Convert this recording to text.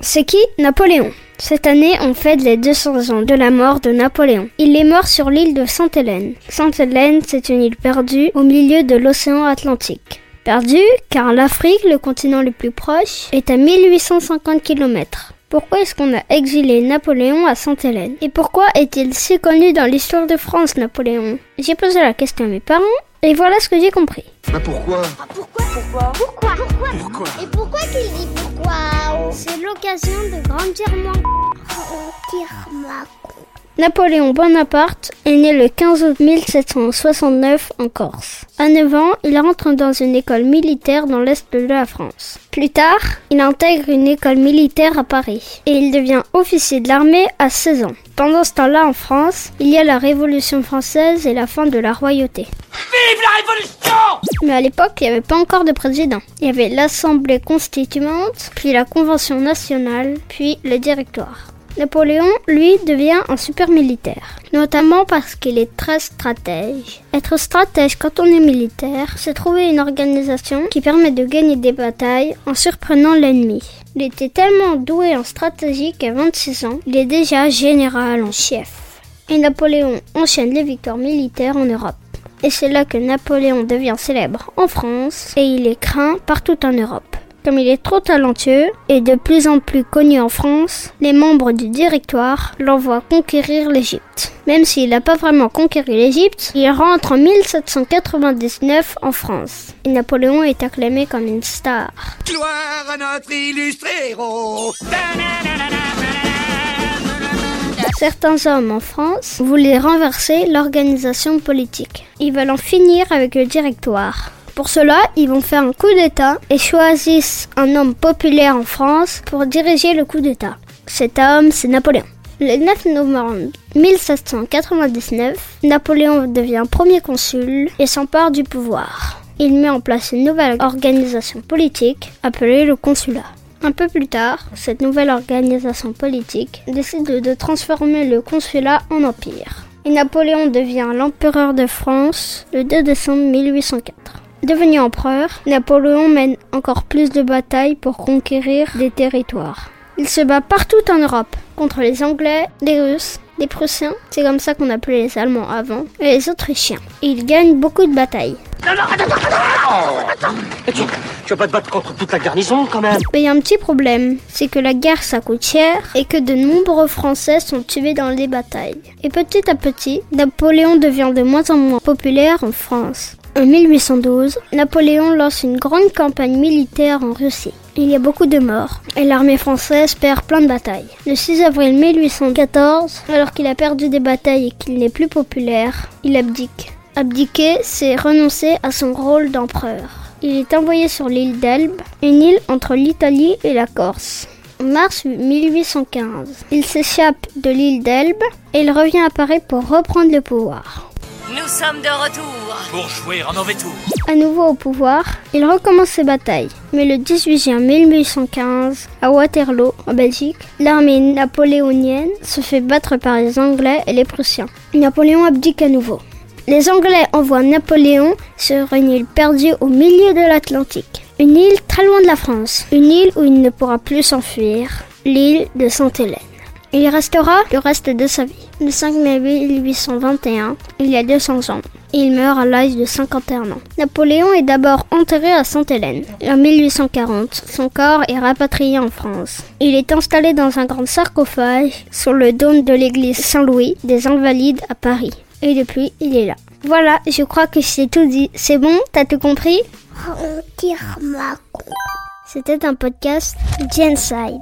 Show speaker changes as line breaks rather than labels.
C'est qui Napoléon Cette année, on fête les 200 ans de la mort de Napoléon. Il est mort sur l'île de Sainte-Hélène. Sainte-Hélène, c'est une île perdue au milieu de l'océan Atlantique. Perdue car l'Afrique, le continent le plus proche, est à 1850 km. Pourquoi est-ce qu'on a exilé Napoléon à Sainte-Hélène? Et pourquoi est-il si connu dans l'histoire de France, Napoléon? J'ai posé la question à mes parents et voilà ce que j'ai compris.
Bah pourquoi?
Ah, pourquoi Pourquoi Pourquoi Pourquoi
Pourquoi
Et pourquoi qu'il dit pourquoi
C'est l'occasion de grandir moins.
Tire ma
Napoléon Bonaparte est né le 15 août 1769 en Corse. À 9 ans, il rentre dans une école militaire dans l'est de la France. Plus tard, il intègre une école militaire à Paris et il devient officier de l'armée à 16 ans. Pendant ce temps-là, en France, il y a la Révolution française et la fin de la royauté.
Vive la Révolution
Mais à l'époque, il n'y avait pas encore de président. Il y avait l'Assemblée constituante, puis la Convention nationale, puis le Directoire. Napoléon, lui, devient un super militaire, notamment parce qu'il est très stratège. Être stratège quand on est militaire, c'est trouver une organisation qui permet de gagner des batailles en surprenant l'ennemi. Il était tellement doué en stratégie qu'à 26 ans, il est déjà général en chef. Et Napoléon enchaîne les victoires militaires en Europe. Et c'est là que Napoléon devient célèbre en France et il est craint partout en Europe. Comme il est trop talentueux et de plus en plus connu en France, les membres du directoire l'envoient conquérir l'Égypte. Même s'il n'a pas vraiment conquéri l'Égypte, il rentre en 1799 en France. Et Napoléon est acclamé comme une star.
Gloire à notre illustre héros
Certains hommes en France voulaient renverser l'organisation politique. Ils veulent en finir avec le directoire. Pour cela, ils vont faire un coup d'État et choisissent un homme populaire en France pour diriger le coup d'État. Cet homme, c'est Napoléon. Le 9 novembre 1799, Napoléon devient premier consul et s'empare du pouvoir. Il met en place une nouvelle organisation politique appelée le consulat. Un peu plus tard, cette nouvelle organisation politique décide de transformer le consulat en empire. Et Napoléon devient l'empereur de France le 2 décembre 1804. Devenu empereur, Napoléon mène encore plus de batailles pour conquérir des territoires. Il se bat partout en Europe, contre les Anglais, les Russes, les Prussiens, c'est comme ça qu'on appelait les Allemands avant, et les Autrichiens. Et il gagne beaucoup de batailles.
Tu, tu vas pas te battre contre toute la garnison quand même
Mais il y a un petit problème, c'est que la guerre ça coûte cher et que de nombreux Français sont tués dans les batailles. Et petit à petit, Napoléon devient de moins en moins populaire en France. En 1812, Napoléon lance une grande campagne militaire en Russie. Il y a beaucoup de morts et l'armée française perd plein de batailles. Le 6 avril 1814, alors qu'il a perdu des batailles et qu'il n'est plus populaire, il abdique. Abdiquer, c'est renoncer à son rôle d'empereur. Il est envoyé sur l'île d'Elbe, une île entre l'Italie et la Corse. En mars 1815, il s'échappe de l'île d'Elbe et il revient à Paris pour reprendre le pouvoir.
Nous sommes de retour.
Pour jouer un mauvais tour
À nouveau au pouvoir, il recommence ses batailles. Mais le 18 juin 1815, à Waterloo, en Belgique, l'armée napoléonienne se fait battre par les Anglais et les Prussiens. Napoléon abdique à nouveau. Les Anglais envoient Napoléon sur une île perdue au milieu de l'Atlantique. Une île très loin de la France. Une île où il ne pourra plus s'enfuir. L'île de Sainte-Hélène. Il y restera le reste de sa vie. Le 5 mai 1821, il y a 200 ans. Il meurt à l'âge de 51 ans. Napoléon est d'abord enterré à Sainte-Hélène. En 1840, son corps est rapatrié en France. Il est installé dans un grand sarcophage sur le dôme de l'église Saint-Louis des Invalides à Paris. Et depuis, il est là. Voilà, je crois que c'est tout dit. C'est bon? T'as tout compris? C'était un podcast Genside.